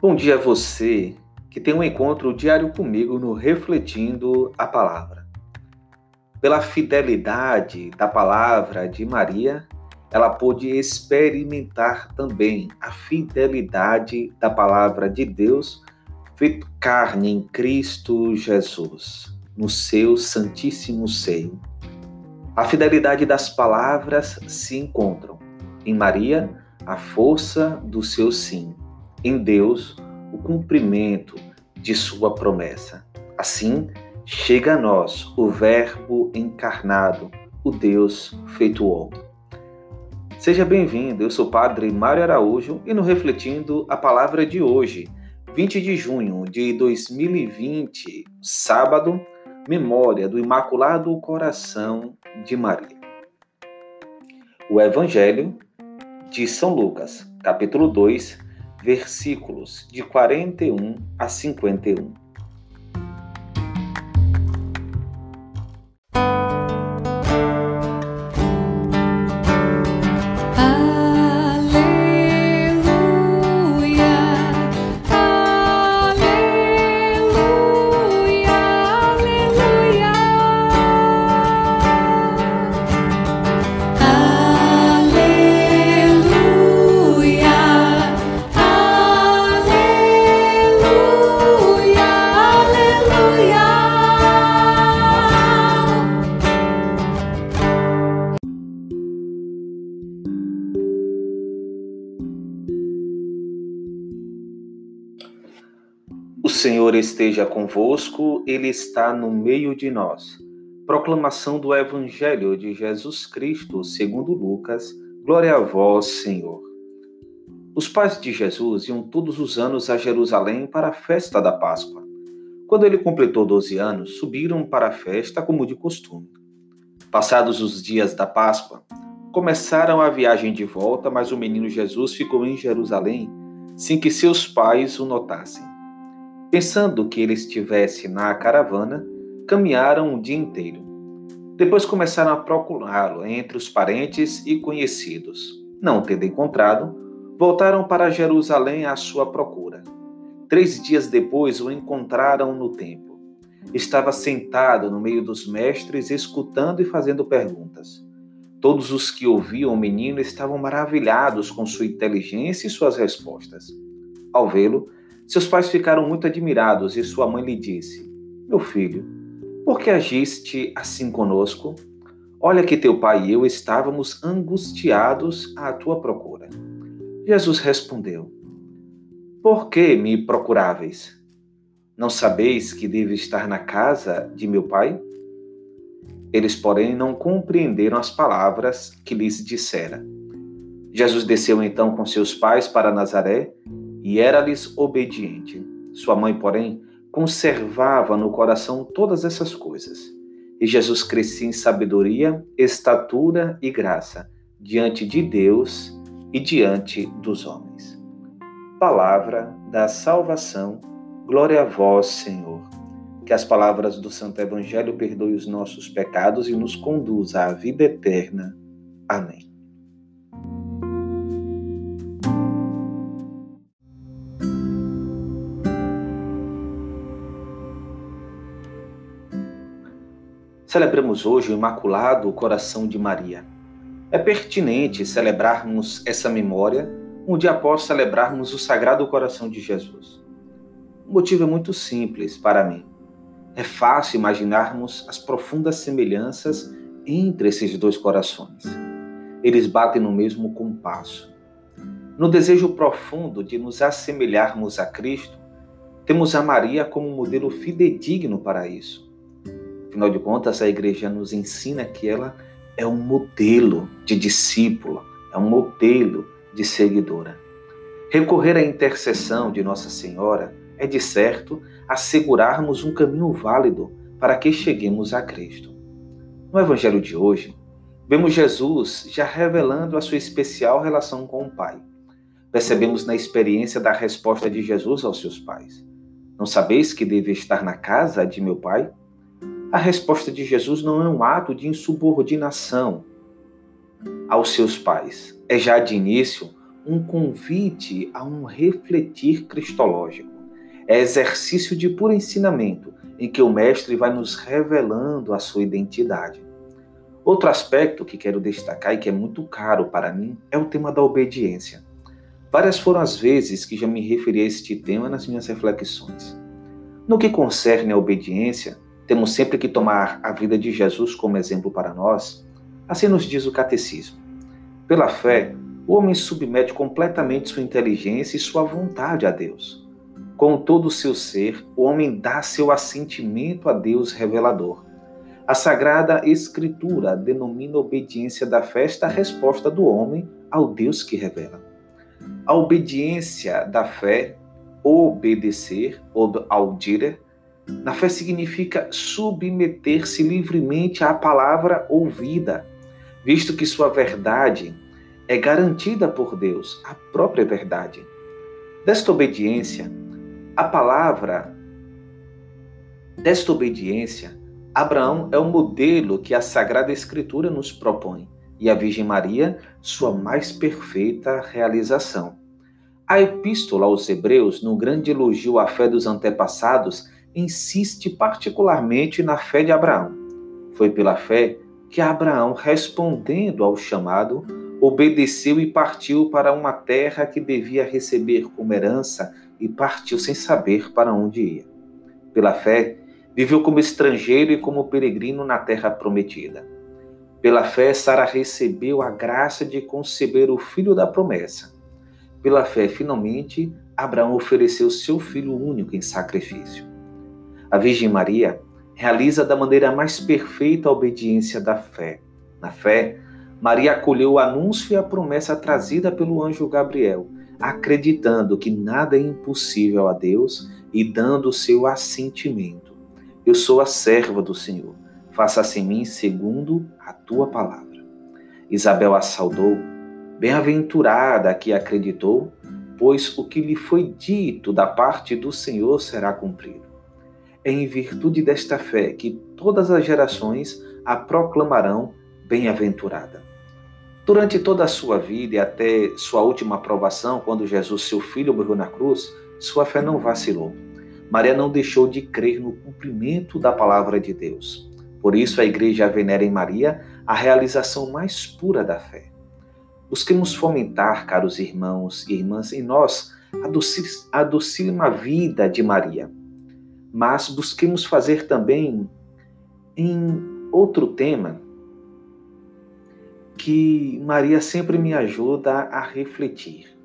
Bom dia a você que tem um encontro diário comigo no Refletindo a Palavra. Pela fidelidade da palavra de Maria, ela pôde experimentar também a fidelidade da palavra de Deus feito carne em Cristo Jesus, no seu santíssimo seio. A fidelidade das palavras se encontram em Maria, a força do seu sim em Deus o cumprimento de sua promessa. Assim, chega a nós o Verbo encarnado, o Deus feito homem. Seja bem-vindo, eu sou o Padre Mário Araújo e no Refletindo a Palavra de hoje, 20 de junho de 2020, sábado, memória do Imaculado Coração de Maria. O Evangelho de São Lucas, capítulo 2, versículos de 41 a 51. O Senhor esteja convosco, Ele está no meio de nós. Proclamação do Evangelho de Jesus Cristo, segundo Lucas. Glória a vós, Senhor. Os pais de Jesus iam todos os anos a Jerusalém para a festa da Páscoa. Quando ele completou 12 anos, subiram para a festa como de costume. Passados os dias da Páscoa, começaram a viagem de volta, mas o menino Jesus ficou em Jerusalém sem que seus pais o notassem. Pensando que ele estivesse na caravana, caminharam o dia inteiro. Depois começaram a procurá-lo entre os parentes e conhecidos. Não tendo encontrado, voltaram para Jerusalém à sua procura. Três dias depois o encontraram no templo. Estava sentado no meio dos mestres, escutando e fazendo perguntas. Todos os que ouviam o menino estavam maravilhados com sua inteligência e suas respostas. Ao vê-lo, seus pais ficaram muito admirados e sua mãe lhe disse: Meu filho, por que agiste assim conosco? Olha que teu pai e eu estávamos angustiados à tua procura. Jesus respondeu: Por que me procuráveis? Não sabeis que devo estar na casa de meu pai? Eles, porém, não compreenderam as palavras que lhes dissera. Jesus desceu então com seus pais para Nazaré e era-lhes obediente. Sua mãe, porém, conservava no coração todas essas coisas. E Jesus crescia em sabedoria, estatura e graça diante de Deus e diante dos homens. Palavra da salvação, glória a vós, Senhor. Que as palavras do Santo Evangelho perdoem os nossos pecados e nos conduza à vida eterna. Amém. Celebramos hoje o Imaculado Coração de Maria. É pertinente celebrarmos essa memória um dia após celebrarmos o Sagrado Coração de Jesus. O motivo é muito simples para mim. É fácil imaginarmos as profundas semelhanças entre esses dois corações. Eles batem no mesmo compasso. No desejo profundo de nos assemelharmos a Cristo, temos a Maria como modelo fidedigno para isso Afinal de contas, a igreja nos ensina que ela é um modelo de discípula, é um modelo de seguidora. Recorrer à intercessão de Nossa Senhora é, de certo, assegurarmos um caminho válido para que cheguemos a Cristo. No Evangelho de hoje, vemos Jesus já revelando a sua especial relação com o Pai. Percebemos na experiência da resposta de Jesus aos seus pais: Não sabeis que deve estar na casa de meu Pai? A resposta de Jesus não é um ato de insubordinação aos seus pais. É já de início um convite a um refletir cristológico. É exercício de puro ensinamento, em que o Mestre vai nos revelando a sua identidade. Outro aspecto que quero destacar e que é muito caro para mim é o tema da obediência. Várias foram as vezes que já me referi a este tema nas minhas reflexões. No que concerne à obediência, temos sempre que tomar a vida de Jesus como exemplo para nós. Assim nos diz o Catecismo. Pela fé, o homem submete completamente sua inteligência e sua vontade a Deus. Com todo o seu ser, o homem dá seu assentimento a Deus revelador. A Sagrada Escritura denomina a obediência da fé esta resposta do homem ao Deus que revela. A obediência da fé, obedecer, ou audire, na fé significa submeter-se livremente à palavra ouvida, visto que sua verdade é garantida por Deus, a própria verdade. Desta obediência, a palavra desta obediência, Abraão é o modelo que a Sagrada Escritura nos propõe e a Virgem Maria, sua mais perfeita realização. A Epístola aos Hebreus, no grande elogio à fé dos antepassados, insiste particularmente na fé de Abraão. Foi pela fé que Abraão, respondendo ao chamado, obedeceu e partiu para uma terra que devia receber como herança e partiu sem saber para onde ia. Pela fé, viveu como estrangeiro e como peregrino na terra prometida. Pela fé, Sara recebeu a graça de conceber o filho da promessa. Pela fé, finalmente, Abraão ofereceu seu filho único em sacrifício. A Virgem Maria realiza da maneira mais perfeita a obediência da fé. Na fé, Maria acolheu o anúncio e a promessa trazida pelo anjo Gabriel, acreditando que nada é impossível a Deus e dando o seu assentimento. Eu sou a serva do Senhor, faça-se em mim segundo a tua palavra. Isabel a saudou, bem-aventurada a que acreditou, pois o que lhe foi dito da parte do Senhor será cumprido. É em virtude desta fé que todas as gerações a proclamarão bem-aventurada. Durante toda a sua vida e até sua última aprovação, quando Jesus, seu filho, morreu na cruz, sua fé não vacilou. Maria não deixou de crer no cumprimento da palavra de Deus. Por isso, a igreja venera em Maria a realização mais pura da fé. Busquemos fomentar, caros irmãos e irmãs, em nós a docílima vida de Maria. Mas busquemos fazer também em outro tema que Maria sempre me ajuda a refletir.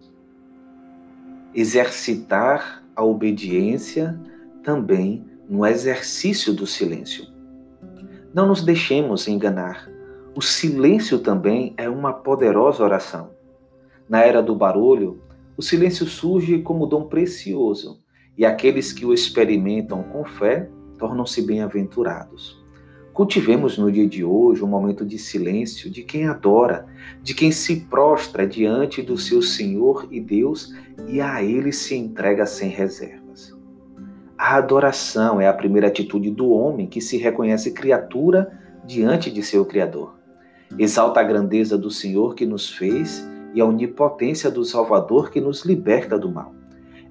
Exercitar a obediência também no exercício do silêncio. Não nos deixemos enganar. O silêncio também é uma poderosa oração. Na era do barulho, o silêncio surge como dom precioso, e aqueles que o experimentam com fé tornam-se bem-aventurados. Cultivemos no dia de hoje um momento de silêncio de quem adora, de quem se prostra diante do seu Senhor e Deus e a Ele se entrega sem reservas. A adoração é a primeira atitude do homem que se reconhece criatura diante de seu Criador. Exalta a grandeza do Senhor que nos fez e a onipotência do Salvador que nos liberta do mal.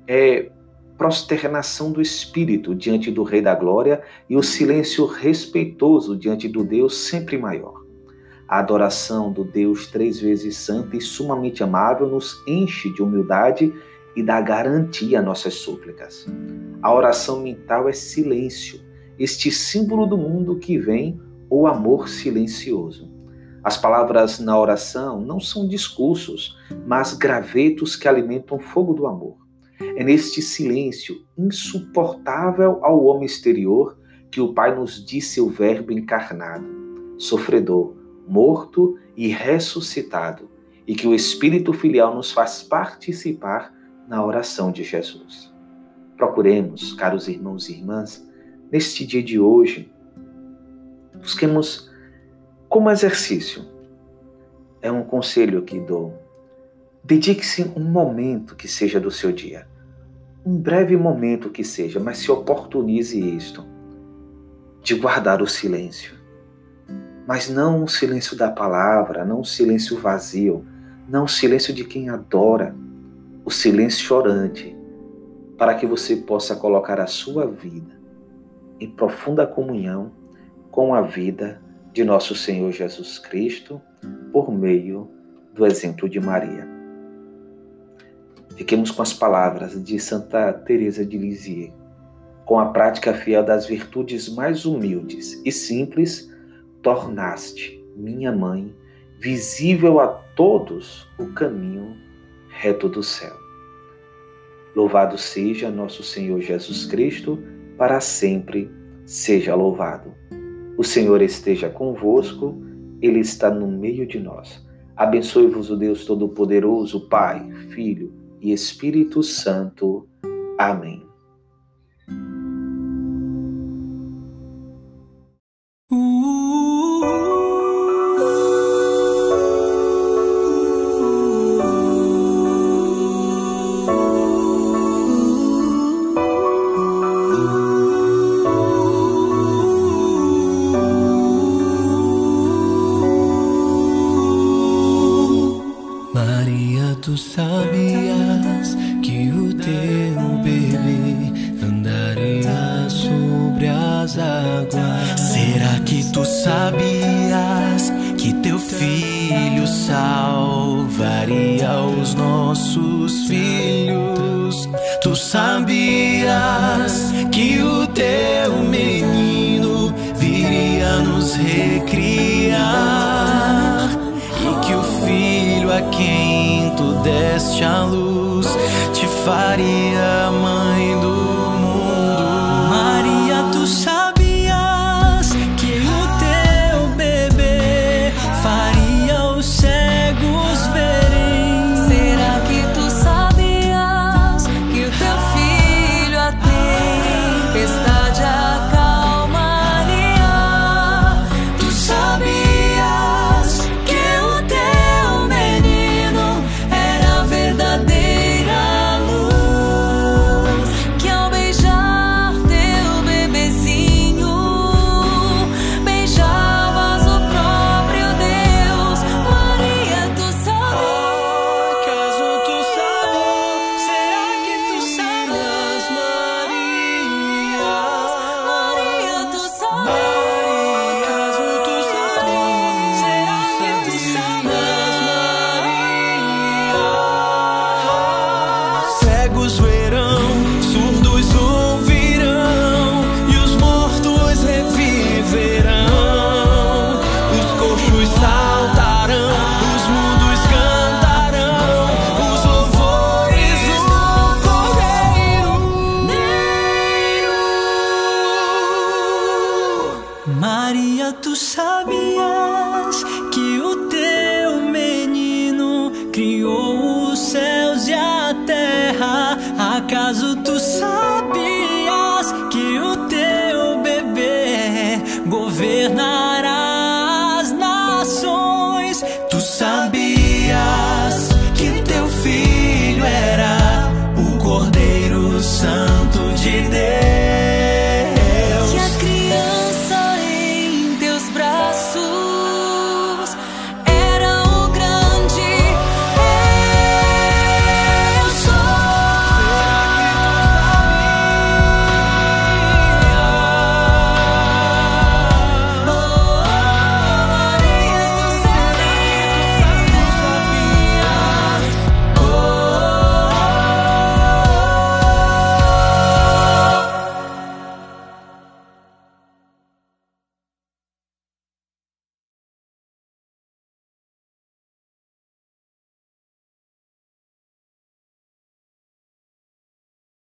É prosternação do espírito diante do Rei da Glória e o silêncio respeitoso diante do Deus sempre maior. A adoração do Deus três vezes santo e sumamente amável nos enche de humildade e dá garantia a nossas súplicas. A oração mental é silêncio, este símbolo do mundo que vem, o amor silencioso. As palavras na oração não são discursos, mas gravetos que alimentam o fogo do amor. É neste silêncio insuportável ao homem exterior que o Pai nos disse o Verbo encarnado, sofredor, morto e ressuscitado, e que o Espírito Filial nos faz participar na oração de Jesus. Procuremos, caros irmãos e irmãs, neste dia de hoje, busquemos como exercício. É um conselho que dou. Dedique-se um momento que seja do seu dia um breve momento que seja, mas se oportunize isto, de guardar o silêncio. Mas não o silêncio da palavra, não o silêncio vazio, não o silêncio de quem adora, o silêncio chorante, para que você possa colocar a sua vida em profunda comunhão com a vida de nosso Senhor Jesus Cristo por meio do exemplo de Maria. Fiquemos com as palavras de Santa Teresa de Lisieux. Com a prática fiel das virtudes mais humildes e simples, tornaste, minha mãe, visível a todos o caminho reto do céu. Louvado seja nosso Senhor Jesus Cristo, para sempre seja louvado. O Senhor esteja convosco, Ele está no meio de nós. Abençoe-vos o Deus Todo-Poderoso, Pai, Filho e Espírito Santo. Amém. Tu sabias a quem tu deste a luz, te faria